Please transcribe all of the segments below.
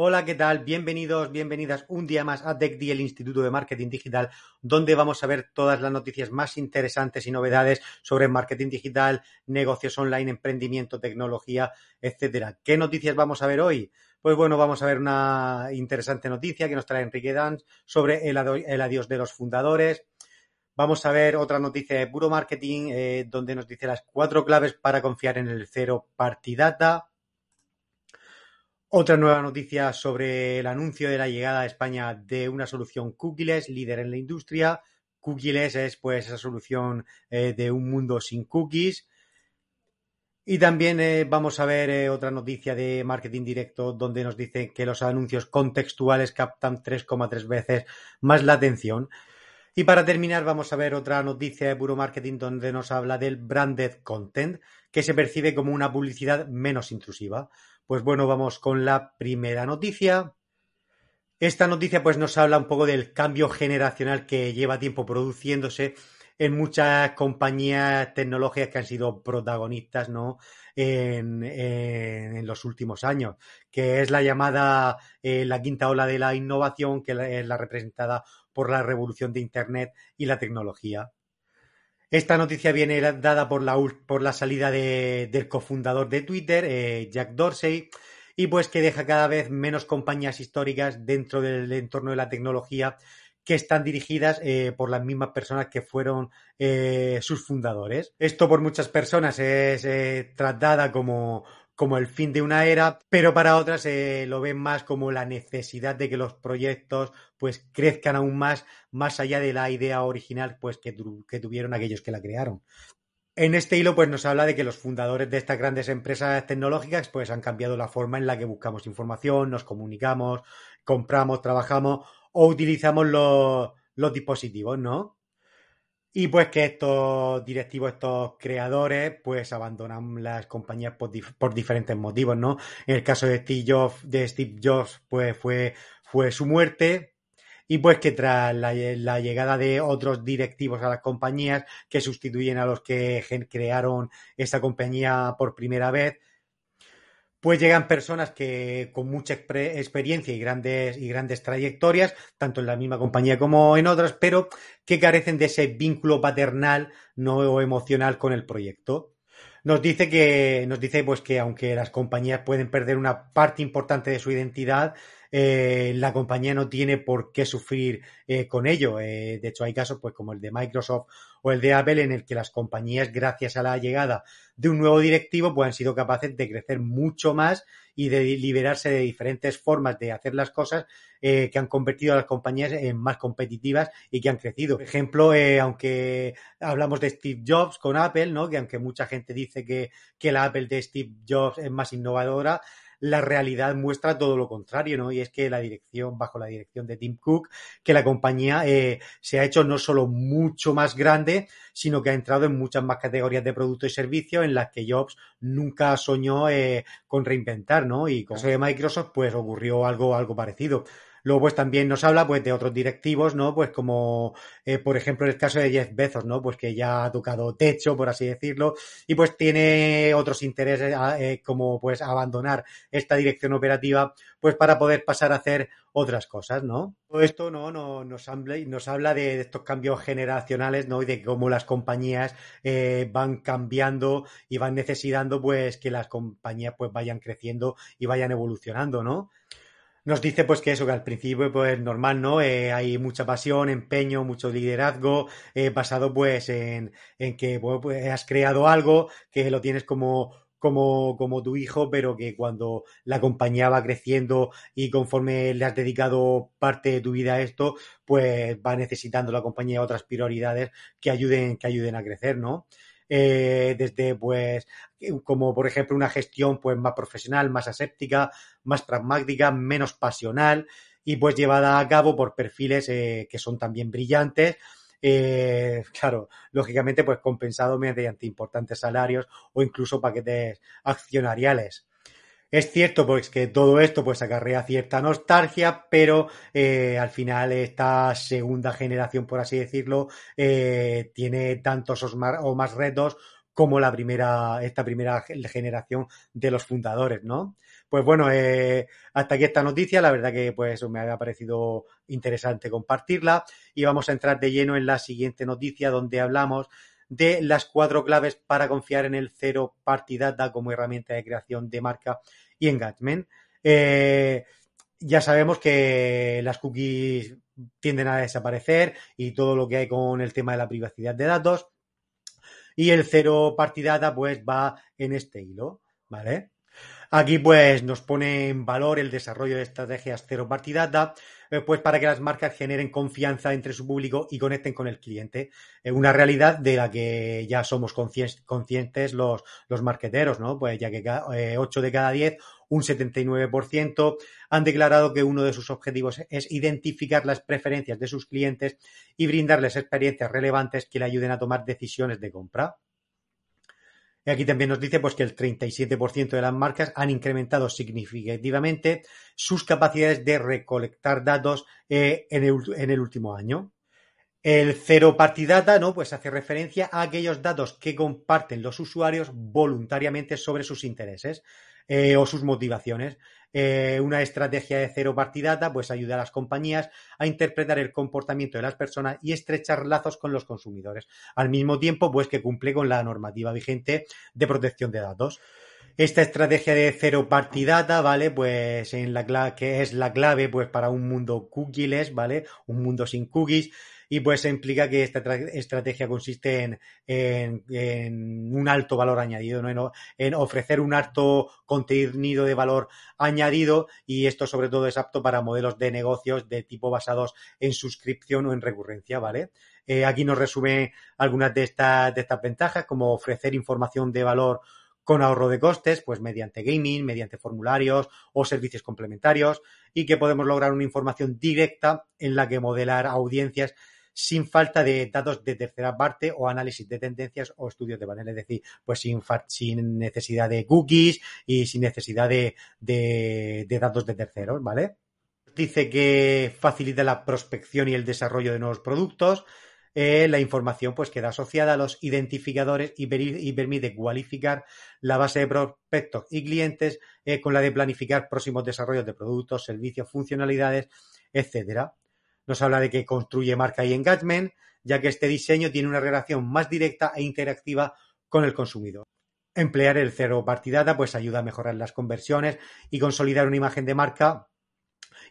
Hola, ¿qué tal? Bienvenidos, bienvenidas un día más a DECDI, el Instituto de Marketing Digital, donde vamos a ver todas las noticias más interesantes y novedades sobre marketing digital, negocios online, emprendimiento, tecnología, etcétera. ¿Qué noticias vamos a ver hoy? Pues bueno, vamos a ver una interesante noticia que nos trae Enrique Danz sobre el, adiós de los fundadores. Vamos a ver otra noticia de puro marketing, eh, donde nos dice las cuatro claves para confiar en el cero party data. Otra nueva noticia sobre el anuncio de la llegada a España de una solución cookieless, líder en la industria. Cookieless es pues esa solución eh, de un mundo sin cookies. Y también eh, vamos a ver eh, otra noticia de marketing directo donde nos dice que los anuncios contextuales captan 3,3 veces más la atención. Y para terminar vamos a ver otra noticia de puro marketing donde nos habla del branded content que se percibe como una publicidad menos intrusiva. Pues bueno, vamos con la primera noticia. Esta noticia pues nos habla un poco del cambio generacional que lleva tiempo produciéndose en muchas compañías tecnológicas que han sido protagonistas ¿no? en, los últimos años, que es la llamada eh, la quinta ola de la innovación, que es la representada por la revolución de Internet y la tecnología. Esta noticia viene dada por la, por la salida del cofundador de Twitter, eh, Jack Dorsey, y pues que deja cada vez menos compañías históricas dentro del entorno de la tecnología que están dirigidas eh, por las mismas personas que fueron eh, sus fundadores. Esto por muchas personas es tratada como como el fin de una era, pero para otras eh, lo ven más como la necesidad de que los proyectos pues crezcan aún más, más allá de la idea original pues que, que tuvieron aquellos que la crearon. En este hilo, pues nos habla de que los fundadores de estas grandes empresas tecnológicas, pues han cambiado la forma en la que buscamos información, nos comunicamos, compramos, trabajamos o utilizamos los, los dispositivos, ¿no? Y pues que estos directivos, estos creadores, pues abandonan las compañías por, diferentes motivos, ¿no? En el caso de Steve Jobs, de Steve Jobs pues fue, fue su muerte. Y pues que tras la, la, llegada de otros directivos a las compañías que sustituyen a los que crearon esa compañía por primera vez, pues llegan personas que con mucha experiencia y grandes, y grandes trayectorias, tanto en la misma compañía como en otras, pero que carecen de ese vínculo paternal no emocional con el proyecto. Nos dice que, nos dice pues que aunque las compañías pueden perder una parte importante de su identidad, eh, la compañía no tiene por qué sufrir eh, con ello. Eh, de hecho, hay casos pues como el de Microsoft o el de Apple en el que las compañías, gracias a la llegada de un nuevo directivo, pues han sido capaces de crecer mucho más y de liberarse de diferentes formas de hacer las cosas que han convertido a las compañías en más competitivas y que han crecido. Por ejemplo, aunque hablamos de Steve Jobs con Apple, ¿no? Que aunque mucha gente dice que, que la Apple de Steve Jobs es más innovadora, la realidad muestra todo lo contrario, ¿no? Y es que la dirección, bajo la dirección de Tim Cook, que la compañía eh, se ha hecho no solo mucho más grande, sino que ha entrado en muchas más categorías de producto y servicio en las que Jobs nunca soñó eh, con reinventar, ¿no? Y con eso de Microsoft, pues ocurrió algo, algo parecido. Luego, pues también nos habla pues de otros directivos, ¿no? Pues como, eh, por ejemplo, el caso de Jeff Bezos, ¿no? Pues que ya ha tocado techo, por así decirlo, y pues tiene otros intereses eh, como pues abandonar esta dirección operativa, pues para poder pasar a hacer otras cosas, ¿no? Todo esto, ¿no? nos, habla, nos habla de estos cambios generacionales, ¿no? Y de cómo las compañías eh, van cambiando y van necesitando, pues, que las compañías pues vayan creciendo y vayan evolucionando, ¿no? Nos dice pues que eso, que al principio pues normal, ¿no? Eh, hay mucha pasión, empeño, mucho liderazgo, eh, basado pues en, en que pues, has creado algo, que lo tienes como, como, como tu hijo, pero que cuando la compañía va creciendo y conforme le has dedicado parte de tu vida a esto, pues va necesitando la compañía otras prioridades que ayuden, que ayuden a crecer, ¿no? Eh, desde pues como por ejemplo una gestión pues más profesional, más aséptica, más pragmática, menos pasional y pues llevada a cabo por perfiles eh, que son también brillantes. Eh, claro, lógicamente pues compensado mediante importantes salarios o incluso paquetes accionariales. Es cierto pues que todo esto pues acarrea cierta nostalgia, pero eh, al final esta segunda generación, por así decirlo, eh, tiene tantos o más retos como la primera, esta primera generación de los fundadores, ¿no? Pues bueno, eh, hasta aquí esta noticia, la verdad que pues me ha parecido interesante compartirla y vamos a entrar de lleno en la siguiente noticia donde hablamos de las cuatro claves para confiar en el Zero Party Data como herramienta de creación de marca y engagement. Eh, ya sabemos que las cookies tienden a desaparecer y todo lo que hay con el tema de la privacidad de datos. Y el cero partidata pues va en este hilo, ¿vale? Aquí pues nos pone en valor el desarrollo de estrategias cero partidata, eh, pues para que las marcas generen confianza entre su público y conecten con el cliente. Una realidad de la que ya somos conscientes los, los marqueteros, ¿no? Pues ya que 8 eh, de cada 10 un 79% han declarado que uno de sus objetivos es identificar las preferencias de sus clientes y brindarles experiencias relevantes que le ayuden a tomar decisiones de compra. Y aquí también nos dice pues, que el 37% de las marcas han incrementado significativamente sus capacidades de recolectar datos eh, en, el, último año. El cero party data, ¿no? Pues hace referencia a aquellos datos que comparten los usuarios voluntariamente sobre sus intereses. Eh, o sus motivaciones. Eh, una estrategia de cero partidata pues ayuda a las compañías a interpretar el comportamiento de las personas y estrechar lazos con los consumidores, al mismo tiempo pues que cumple con la normativa vigente de protección de datos. Esta estrategia de cero partidata, ¿vale? Pues en la que es la clave pues para un mundo cookieless, ¿vale? Un mundo sin cookies y pues implica que esta estrategia consiste en, un alto valor añadido, ¿no? en, ofrecer un alto contenido de valor añadido y esto sobre todo es apto para modelos de negocios de tipo basados en suscripción o en recurrencia, ¿vale? Eh, aquí nos resume algunas de estas, de estas ventajas, como ofrecer información de valor con ahorro de costes, pues mediante gaming, mediante formularios o servicios complementarios, y que podemos lograr una información directa en la que modelar audiencias sin falta de datos de tercera parte o análisis de tendencias o estudios de panel, es decir, pues sin, sin necesidad de cookies y sin necesidad de, datos de terceros, ¿vale? Dice que facilita la prospección y el desarrollo de nuevos productos. Eh, la información pues queda asociada a los identificadores y, permite cualificar la base de prospectos y clientes eh, con la de planificar próximos desarrollos de productos, servicios, funcionalidades, etcétera nos habla de que construye marca y engagement, ya que este diseño tiene una relación más directa e interactiva con el consumidor. Emplear el cero partidata pues ayuda a mejorar las conversiones y consolidar una imagen de marca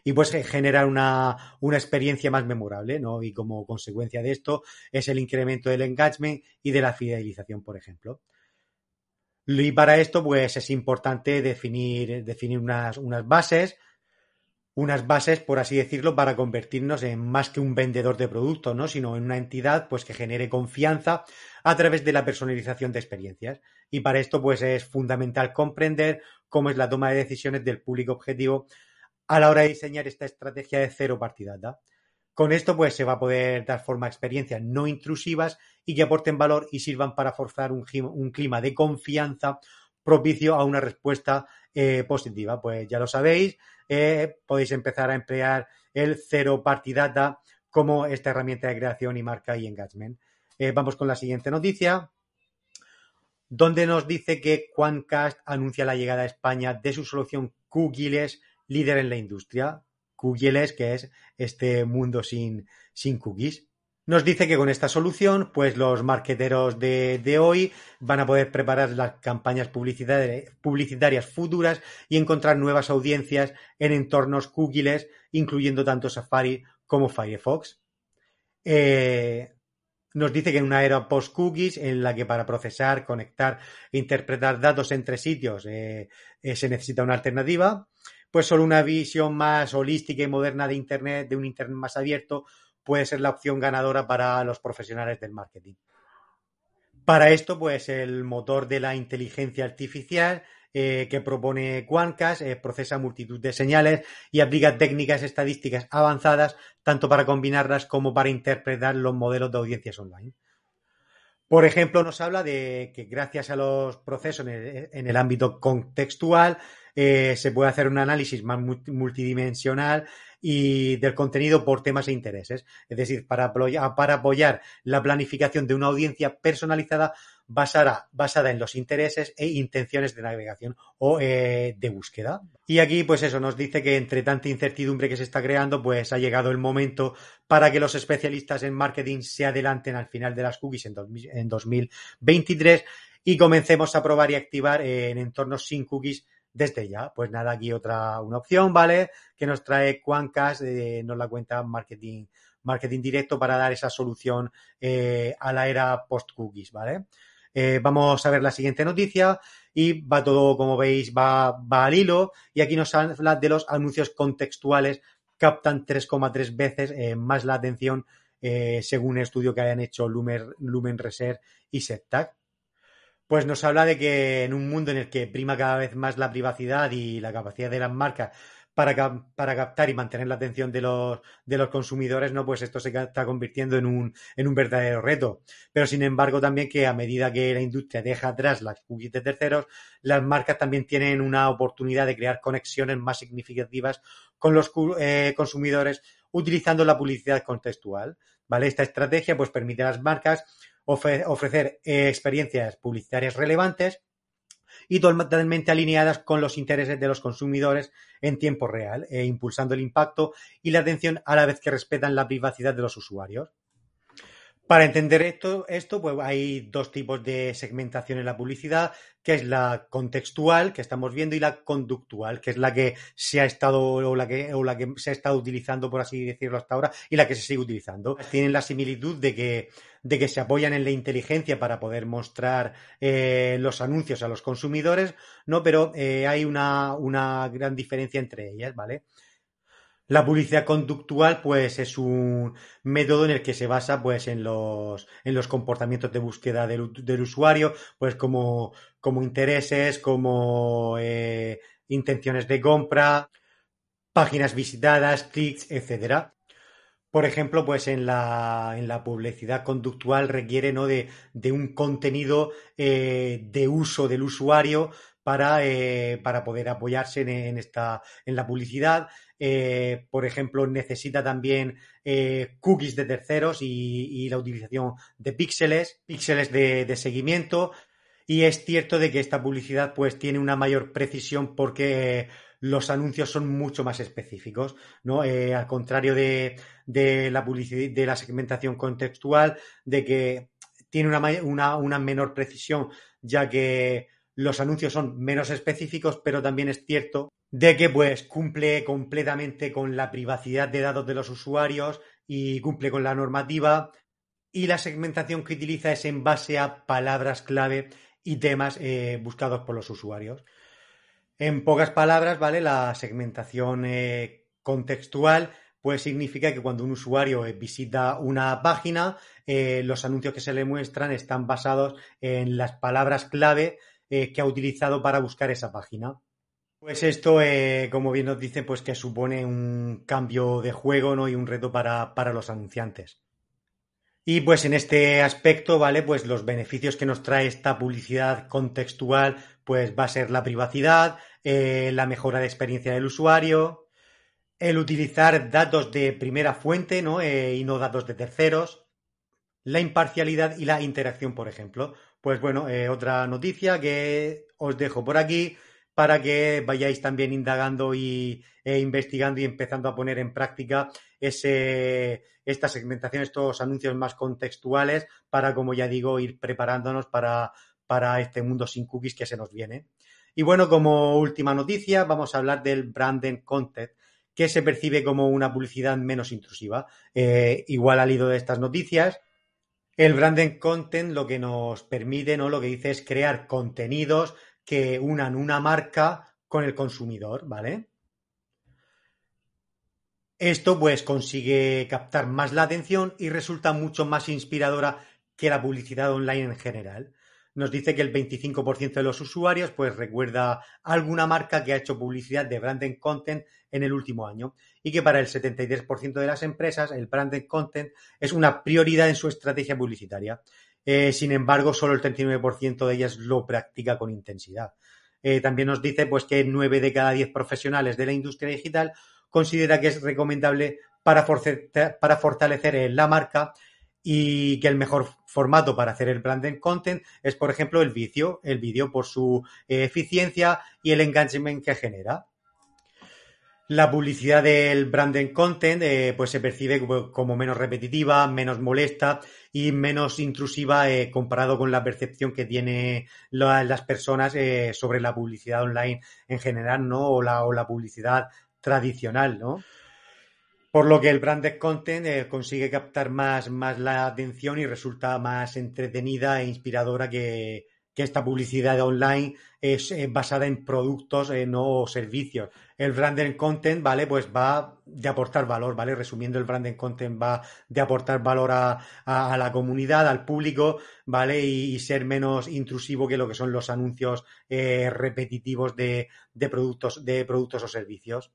y pues generar una, una, experiencia más memorable, ¿no? Y como consecuencia de esto es el incremento del engagement y de la fidelización, por ejemplo. Y para esto, pues es importante definir, definir unas, unas bases unas bases, por así decirlo, para convertirnos en más que un vendedor de productos, ¿no? sino en una entidad pues, que genere confianza a través de la personalización de experiencias. Y para esto pues, es fundamental comprender cómo es la toma de decisiones del público objetivo a la hora de diseñar esta estrategia de cero partidata. Con esto pues, se va a poder dar forma a experiencias no intrusivas y que aporten valor y sirvan para forzar un, un clima de confianza propicio a una respuesta eh, positiva. Pues ya lo sabéis, eh, podéis empezar a emplear el cero partidata como esta herramienta de creación y marca y engagement. Eh, vamos con la siguiente noticia, donde nos dice que Quantcast anuncia la llegada a España de su solución Cookies líder en la industria. Cookies, que es este mundo sin, sin cookies. Nos dice que con esta solución, pues los marqueteros de, hoy van a poder preparar las campañas publicitarias, futuras y encontrar nuevas audiencias en entornos cookies, incluyendo tanto Safari como Firefox. Eh, nos dice que en una era post-cookies, en la que para procesar, conectar e interpretar datos entre sitios eh, eh, se necesita una alternativa, pues solo una visión más holística y moderna de Internet, de un Internet más abierto, puede ser la opción ganadora para los profesionales del marketing. Para esto, pues el motor de la inteligencia artificial eh, que propone Quantcast eh, procesa multitud de señales y aplica técnicas estadísticas avanzadas tanto para combinarlas como para interpretar los modelos de audiencias online. Por ejemplo, nos habla de que gracias a los procesos en el, ámbito contextual eh, se puede hacer un análisis más multidimensional y del contenido por temas e intereses. Es decir, para para apoyar la planificación de una audiencia personalizada basada, basada en los intereses e intenciones de navegación o eh, de búsqueda. Y aquí, pues eso, nos dice que entre tanta incertidumbre que se está creando, pues ha llegado el momento para que los especialistas en marketing se adelanten al final de las cookies en, en 2023 y comencemos a probar y activar en entornos sin cookies desde ya. Pues nada, aquí otra una opción, ¿vale? Que nos trae Quancast, eh, nos la cuenta marketing, marketing directo para dar esa solución eh, a la era post-cookies, ¿vale? Eh, vamos a ver la siguiente noticia y va todo, como veis, va, va al hilo y aquí nos habla de los anuncios contextuales captan 3,3 veces más la atención según un estudio que hayan hecho Lumen, Lumen Research y SetTag pues nos habla de que en un mundo en el que prima cada vez más la privacidad y la capacidad de las marcas para, captar y mantener la atención de los, de los consumidores, ¿no? Pues esto se está convirtiendo en un, en un verdadero reto. Pero sin embargo, también que a medida que la industria deja atrás las cookies de terceros, las marcas también tienen una oportunidad de crear conexiones más significativas con los eh, consumidores utilizando la publicidad contextual. ¿Vale? Esta estrategia pues permite a las marcas ofrecer eh, experiencias publicitarias relevantes y totalmente alineadas con los intereses de los consumidores en tiempo real, e impulsando el impacto y la atención a la vez que respetan la privacidad de los usuarios. Para entender esto, esto, pues hay dos tipos de segmentación en la publicidad, que es la contextual que estamos viendo y la conductual, que es la que se ha estado o la que, o la que se ha estado utilizando, por así decirlo, hasta ahora y la que se sigue utilizando. Tienen la similitud de que, de que se apoyan en la inteligencia para poder mostrar eh, los anuncios a los consumidores, ¿no? Pero eh, hay una, una gran diferencia entre ellas, ¿vale? La publicidad conductual, pues, es un método en el que se basa, pues, en los, en los comportamientos de búsqueda del, usuario, pues, como, como intereses, como eh, intenciones de compra, páginas visitadas, clics, etcétera. Por ejemplo, pues en la, en la publicidad conductual requiere ¿no? de, de un contenido eh, de uso del usuario para, eh, para poder apoyarse en, esta, en la publicidad. Eh, por ejemplo, necesita también eh, cookies de terceros y, la utilización de píxeles, píxeles de, seguimiento. Y es cierto de que esta publicidad pues tiene una mayor precisión porque los anuncios son mucho más específicos, ¿no? al contrario de, la publicidad, de la segmentación contextual, de que tiene una, una menor precisión, ya que los anuncios son menos específicos, pero también es cierto de que pues cumple completamente con la privacidad de datos de los usuarios y cumple con la normativa y la segmentación que utiliza es en base a palabras clave y temas eh, buscados por los usuarios. En pocas palabras, ¿vale? La segmentación eh, contextual pues significa que cuando un usuario eh, visita una página, los anuncios que se le muestran están basados en las palabras clave eh, que ha utilizado para buscar esa página. Pues esto, eh, como bien nos dicen, pues que supone un cambio de juego ¿no? y un reto para, los anunciantes. Y pues en este aspecto, ¿vale? Pues los beneficios que nos trae esta publicidad contextual, pues va a ser la privacidad, eh, la mejora de experiencia del usuario, el utilizar datos de primera fuente, ¿no? y no datos de terceros, la imparcialidad y la interacción, por ejemplo. Pues bueno, eh, otra noticia que os dejo por aquí para que vayáis también indagando y, e investigando y empezando a poner en práctica ese, esta segmentación, estos anuncios más contextuales para, como ya digo, ir preparándonos para, para este mundo sin cookies que se nos viene. Y bueno, como última noticia, vamos a hablar del branded content, que se percibe como una publicidad menos intrusiva. Eh, igual al hilo de estas noticias, el branded content lo que nos permite, ¿no? Lo que dice es crear contenidos que unan una marca con el consumidor, ¿vale? Esto pues consigue captar más la atención y resulta mucho más inspiradora que la publicidad online en general nos dice que el 25% de los usuarios pues recuerda alguna marca que ha hecho publicidad de branded content en el último año y que para el 73% de las empresas el branded content es una prioridad en su estrategia publicitaria. Eh, sin embargo, solo el 39% de ellas lo practica con intensidad. eh, también nos dice pues que nueve de cada diez profesionales de la industria digital considera que es recomendable para, para fortalecer la marca y que el mejor formato para hacer el branded content es, por ejemplo, el vídeo, el vídeo por su eficiencia y el engagement que genera. La publicidad del branded content eh, pues se percibe como menos repetitiva, menos molesta y menos intrusiva eh, comparado con la percepción que tienen las personas eh, sobre la publicidad online en general, ¿no? O la, o la publicidad tradicional, ¿no? Por lo que el branded content eh, consigue captar más, más la atención y resulta más entretenida e inspiradora que, esta publicidad online es eh, basada en productos, eh, no servicios. El branded content, ¿vale? Pues va de aportar valor, ¿vale? Resumiendo, el branded content va de aportar valor a, la comunidad, al público, ¿vale? Y, ser menos intrusivo que lo que son los anuncios repetitivos de, de, productos, de productos o servicios.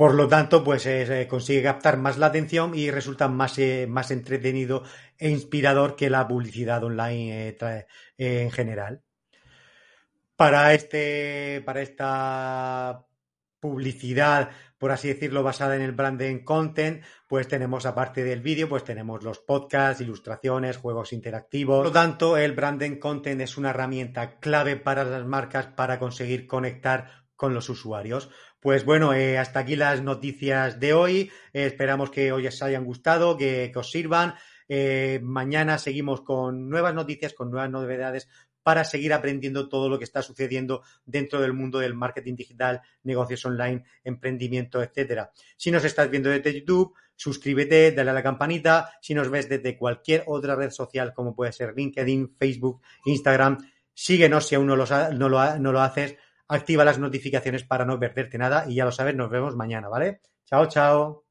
Por lo tanto, pues eh, consigue captar más la atención y resulta más, eh, más entretenido e inspirador que la publicidad online eh, en general. Para, este, para esta publicidad, por así decirlo, basada en el branding content, pues tenemos, aparte del vídeo, pues tenemos los podcasts, ilustraciones, juegos interactivos. Por lo tanto, el branding content es una herramienta clave para las marcas para conseguir conectar con los usuarios. Pues bueno, eh, hasta aquí las noticias de hoy. Eh, esperamos que hoy os hayan gustado, que, os sirvan. Eh, mañana seguimos con nuevas noticias, con nuevas novedades para seguir aprendiendo todo lo que está sucediendo dentro del mundo del marketing digital, negocios online, emprendimiento, etcétera. Si nos estás viendo desde YouTube, suscríbete, dale a la campanita. Si nos ves desde cualquier otra red social, como puede ser LinkedIn, Facebook, Instagram, síguenos si aún no lo, no lo haces activa las notificaciones para no perderte nada y ya lo sabes, nos vemos mañana, ¿vale? Chao, chao.